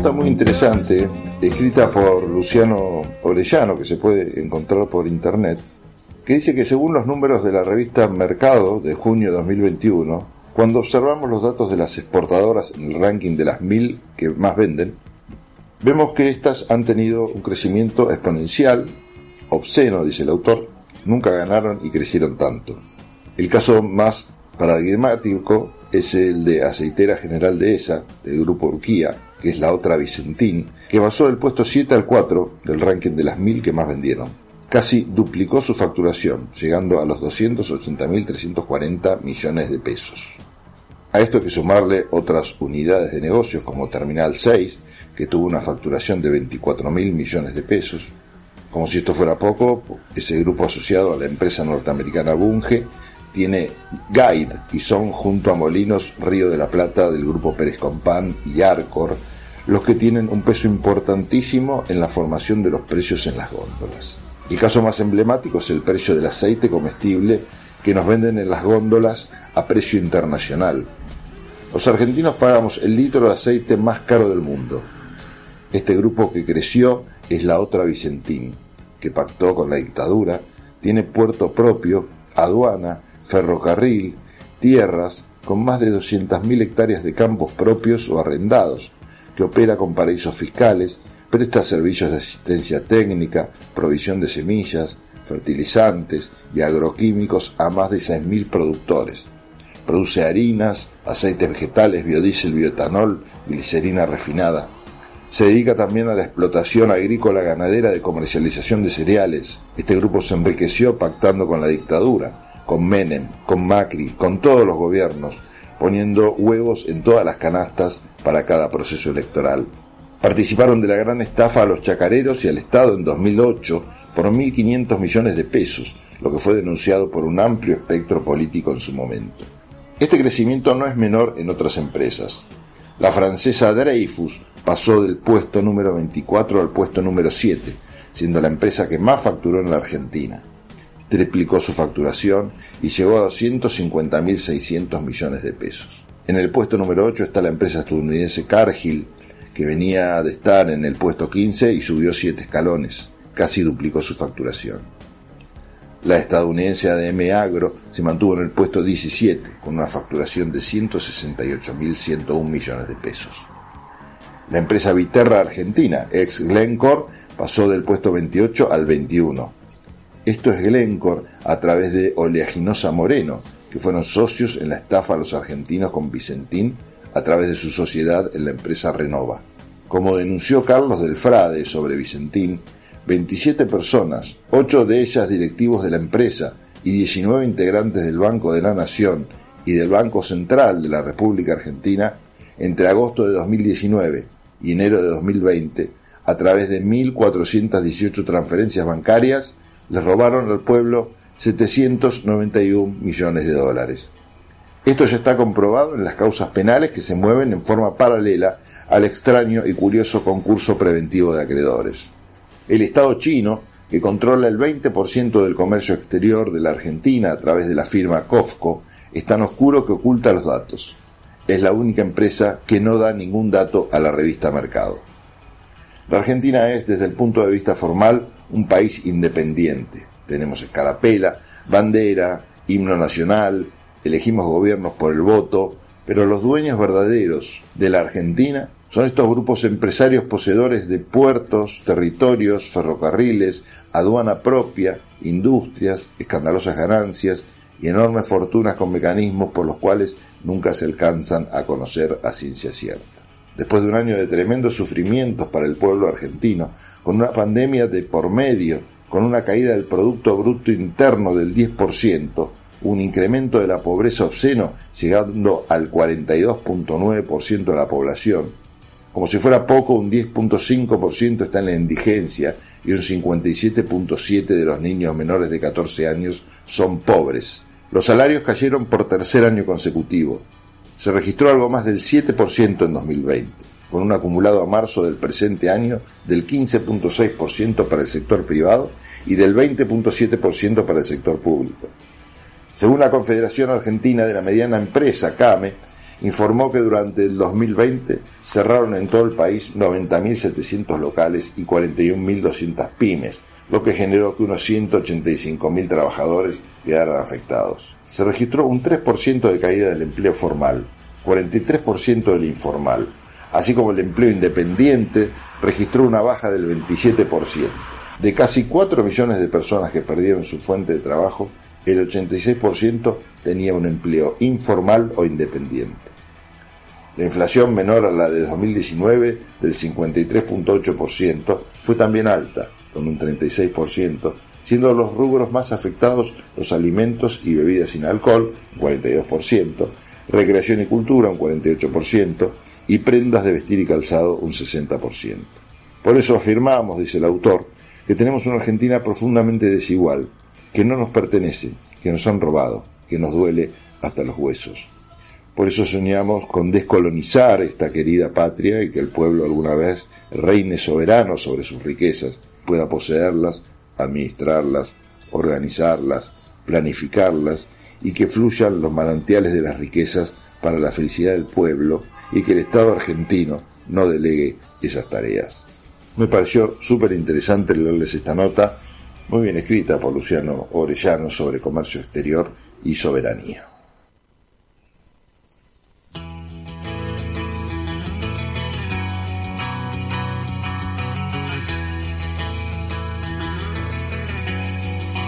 nota muy interesante, escrita por Luciano Orellano, que se puede encontrar por internet, que dice que según los números de la revista Mercado de junio de 2021, cuando observamos los datos de las exportadoras en el ranking de las mil que más venden, vemos que éstas han tenido un crecimiento exponencial, obsceno, dice el autor, nunca ganaron y crecieron tanto. El caso más paradigmático es el de Aceitera General de ESA, del grupo Urquía, que es la otra Vicentín, que pasó del puesto 7 al 4 del ranking de las mil que más vendieron. Casi duplicó su facturación, llegando a los 280.340 millones de pesos. A esto hay que sumarle otras unidades de negocios como Terminal 6, que tuvo una facturación de 24.000 millones de pesos. Como si esto fuera poco, ese grupo asociado a la empresa norteamericana Bunge tiene Guide y son junto a Molinos Río de la Plata del grupo Pérez Compán y Arcor los que tienen un peso importantísimo en la formación de los precios en las góndolas. El caso más emblemático es el precio del aceite comestible que nos venden en las góndolas a precio internacional. Los argentinos pagamos el litro de aceite más caro del mundo. Este grupo que creció es la otra Vicentín, que pactó con la dictadura, tiene puerto propio, aduana, ferrocarril, tierras, con más de 200.000 hectáreas de campos propios o arrendados, que opera con paraísos fiscales, presta servicios de asistencia técnica, provisión de semillas, fertilizantes y agroquímicos a más de 6.000 productores. Produce harinas, aceites vegetales, biodiesel, bioetanol, glicerina refinada. Se dedica también a la explotación agrícola ganadera de comercialización de cereales. Este grupo se enriqueció pactando con la dictadura con Menem, con Macri, con todos los gobiernos, poniendo huevos en todas las canastas para cada proceso electoral. Participaron de la gran estafa a los chacareros y al Estado en 2008 por 1.500 millones de pesos, lo que fue denunciado por un amplio espectro político en su momento. Este crecimiento no es menor en otras empresas. La francesa Dreyfus pasó del puesto número 24 al puesto número 7, siendo la empresa que más facturó en la Argentina triplicó su facturación y llegó a 250.600 millones de pesos. En el puesto número 8 está la empresa estadounidense Cargill, que venía de estar en el puesto 15 y subió 7 escalones, casi duplicó su facturación. La estadounidense ADM Agro se mantuvo en el puesto 17, con una facturación de 168.101 millones de pesos. La empresa Viterra Argentina, ex Glencore, pasó del puesto 28 al 21, esto es Glencore a través de Oleaginosa Moreno, que fueron socios en la estafa a los argentinos con Vicentín a través de su sociedad en la empresa Renova. Como denunció Carlos del Frade sobre Vicentín, 27 personas, 8 de ellas directivos de la empresa y 19 integrantes del Banco de la Nación y del Banco Central de la República Argentina, entre agosto de 2019 y enero de 2020, a través de 1.418 transferencias bancarias, le robaron al pueblo 791 millones de dólares. Esto ya está comprobado en las causas penales que se mueven en forma paralela al extraño y curioso concurso preventivo de acreedores. El Estado chino, que controla el 20% del comercio exterior de la Argentina a través de la firma COFCO, es tan oscuro que oculta los datos. Es la única empresa que no da ningún dato a la revista Mercado. La Argentina es, desde el punto de vista formal, un país independiente. Tenemos escarapela, bandera, himno nacional, elegimos gobiernos por el voto, pero los dueños verdaderos de la Argentina son estos grupos empresarios poseedores de puertos, territorios, ferrocarriles, aduana propia, industrias, escandalosas ganancias y enormes fortunas con mecanismos por los cuales nunca se alcanzan a conocer a ciencia cierta. Después de un año de tremendos sufrimientos para el pueblo argentino, con una pandemia de por medio, con una caída del Producto Bruto Interno del 10%, un incremento de la pobreza obsceno llegando al 42.9% de la población. Como si fuera poco, un 10.5% está en la indigencia y un 57.7% de los niños menores de 14 años son pobres. Los salarios cayeron por tercer año consecutivo. Se registró algo más del 7% en 2020 con un acumulado a marzo del presente año del 15.6% para el sector privado y del 20.7% para el sector público. Según la Confederación Argentina de la Mediana Empresa, CAME, informó que durante el 2020 cerraron en todo el país 90.700 locales y 41.200 pymes, lo que generó que unos 185.000 trabajadores quedaran afectados. Se registró un 3% de caída del empleo formal, 43% del informal, así como el empleo independiente registró una baja del 27%. De casi 4 millones de personas que perdieron su fuente de trabajo, el 86% tenía un empleo informal o independiente. La inflación menor a la de 2019 del 53.8% fue también alta, con un 36%, siendo los rubros más afectados los alimentos y bebidas sin alcohol, un 42%, recreación y cultura, un 48%, y prendas de vestir y calzado, un 60%. Por eso afirmamos, dice el autor, que tenemos una Argentina profundamente desigual, que no nos pertenece, que nos han robado, que nos duele hasta los huesos. Por eso soñamos con descolonizar esta querida patria y que el pueblo alguna vez reine soberano sobre sus riquezas, pueda poseerlas, administrarlas, organizarlas, planificarlas y que fluyan los manantiales de las riquezas para la felicidad del pueblo y que el Estado argentino no delegue esas tareas. Me pareció súper interesante leerles esta nota, muy bien escrita por Luciano Orellano sobre comercio exterior y soberanía.